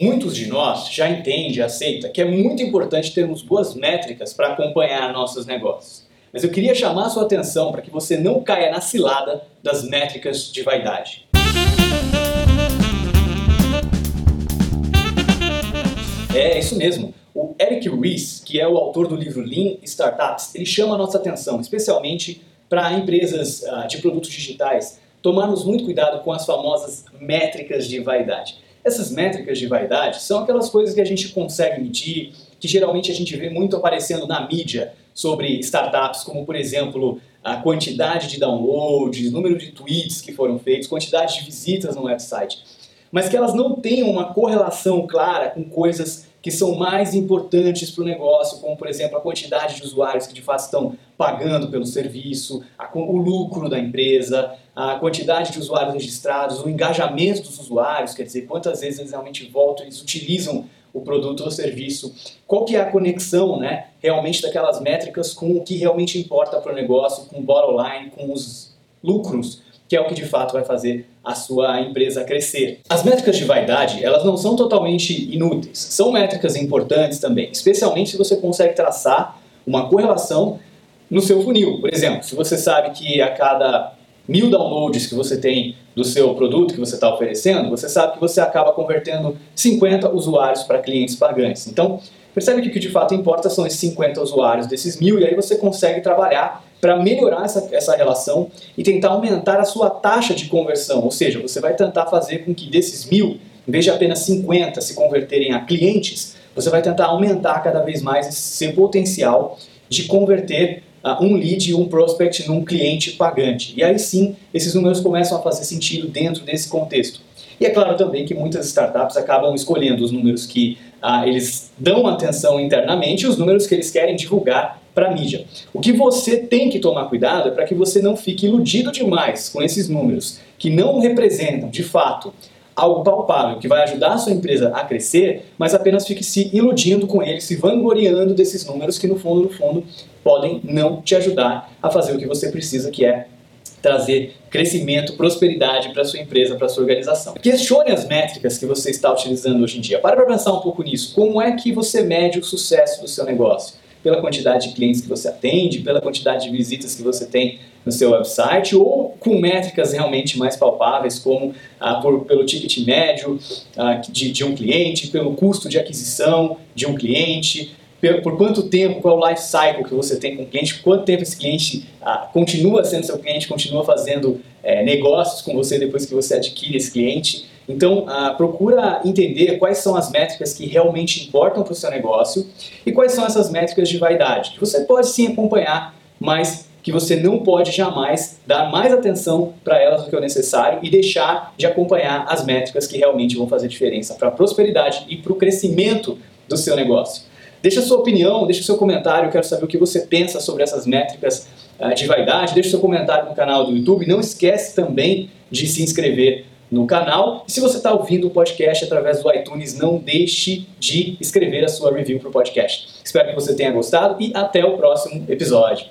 Muitos de nós já entendem, aceita que é muito importante termos boas métricas para acompanhar nossos negócios. Mas eu queria chamar a sua atenção para que você não caia na cilada das métricas de vaidade. É isso mesmo. O Eric Ries, que é o autor do livro Lean Startups, ele chama a nossa atenção, especialmente para empresas uh, de produtos digitais, tomarmos muito cuidado com as famosas métricas de vaidade. Essas métricas de vaidade são aquelas coisas que a gente consegue medir, que geralmente a gente vê muito aparecendo na mídia sobre startups, como por exemplo a quantidade de downloads, número de tweets que foram feitos, quantidade de visitas no website, mas que elas não têm uma correlação clara com coisas que são mais importantes para o negócio, como por exemplo a quantidade de usuários que de fato estão pagando pelo serviço, a, o lucro da empresa, a quantidade de usuários registrados, o engajamento dos usuários, quer dizer, quantas vezes eles realmente voltam, eles utilizam o produto ou serviço, qual que é a conexão né, realmente daquelas métricas com o que realmente importa para o negócio, com o bottom line, com os lucros que é o que de fato vai fazer a sua empresa crescer. As métricas de vaidade, elas não são totalmente inúteis, são métricas importantes também, especialmente se você consegue traçar uma correlação no seu funil. Por exemplo, se você sabe que a cada mil downloads que você tem do seu produto que você está oferecendo, você sabe que você acaba convertendo 50 usuários para clientes pagantes. Então, percebe que o que de fato importa são esses 50 usuários desses mil, e aí você consegue trabalhar para melhorar essa, essa relação e tentar aumentar a sua taxa de conversão. Ou seja, você vai tentar fazer com que desses mil, em vez de apenas 50 se converterem a clientes, você vai tentar aumentar cada vez mais esse seu potencial de converter uh, um lead, um prospect num cliente pagante. E aí sim, esses números começam a fazer sentido dentro desse contexto. E é claro também que muitas startups acabam escolhendo os números que uh, eles dão atenção internamente e os números que eles querem divulgar para a mídia. O que você tem que tomar cuidado é para que você não fique iludido demais com esses números, que não representam, de fato, algo palpável que vai ajudar a sua empresa a crescer, mas apenas fique se iludindo com eles, se vangloriando desses números que no fundo, no fundo, podem não te ajudar a fazer o que você precisa, que é trazer crescimento, prosperidade para sua empresa, para sua organização. Questione as métricas que você está utilizando hoje em dia. Para para pensar um pouco nisso. Como é que você mede o sucesso do seu negócio? Pela quantidade de clientes que você atende, pela quantidade de visitas que você tem no seu website, ou com métricas realmente mais palpáveis, como ah, por, pelo ticket médio ah, de, de um cliente, pelo custo de aquisição de um cliente, por quanto tempo, qual é o life cycle que você tem com o cliente, quanto tempo esse cliente ah, continua sendo seu cliente, continua fazendo é, negócios com você depois que você adquire esse cliente. Então, ah, procura entender quais são as métricas que realmente importam para o seu negócio e quais são essas métricas de vaidade, que você pode sim acompanhar, mas que você não pode jamais dar mais atenção para elas do que o necessário e deixar de acompanhar as métricas que realmente vão fazer diferença para a prosperidade e para o crescimento do seu negócio. Deixa sua opinião, deixa seu comentário, eu quero saber o que você pensa sobre essas métricas uh, de vaidade. Deixa seu comentário no canal do YouTube. Não esquece também de se inscrever no canal. E se você está ouvindo o podcast através do iTunes, não deixe de escrever a sua review para o podcast. Espero que você tenha gostado e até o próximo episódio.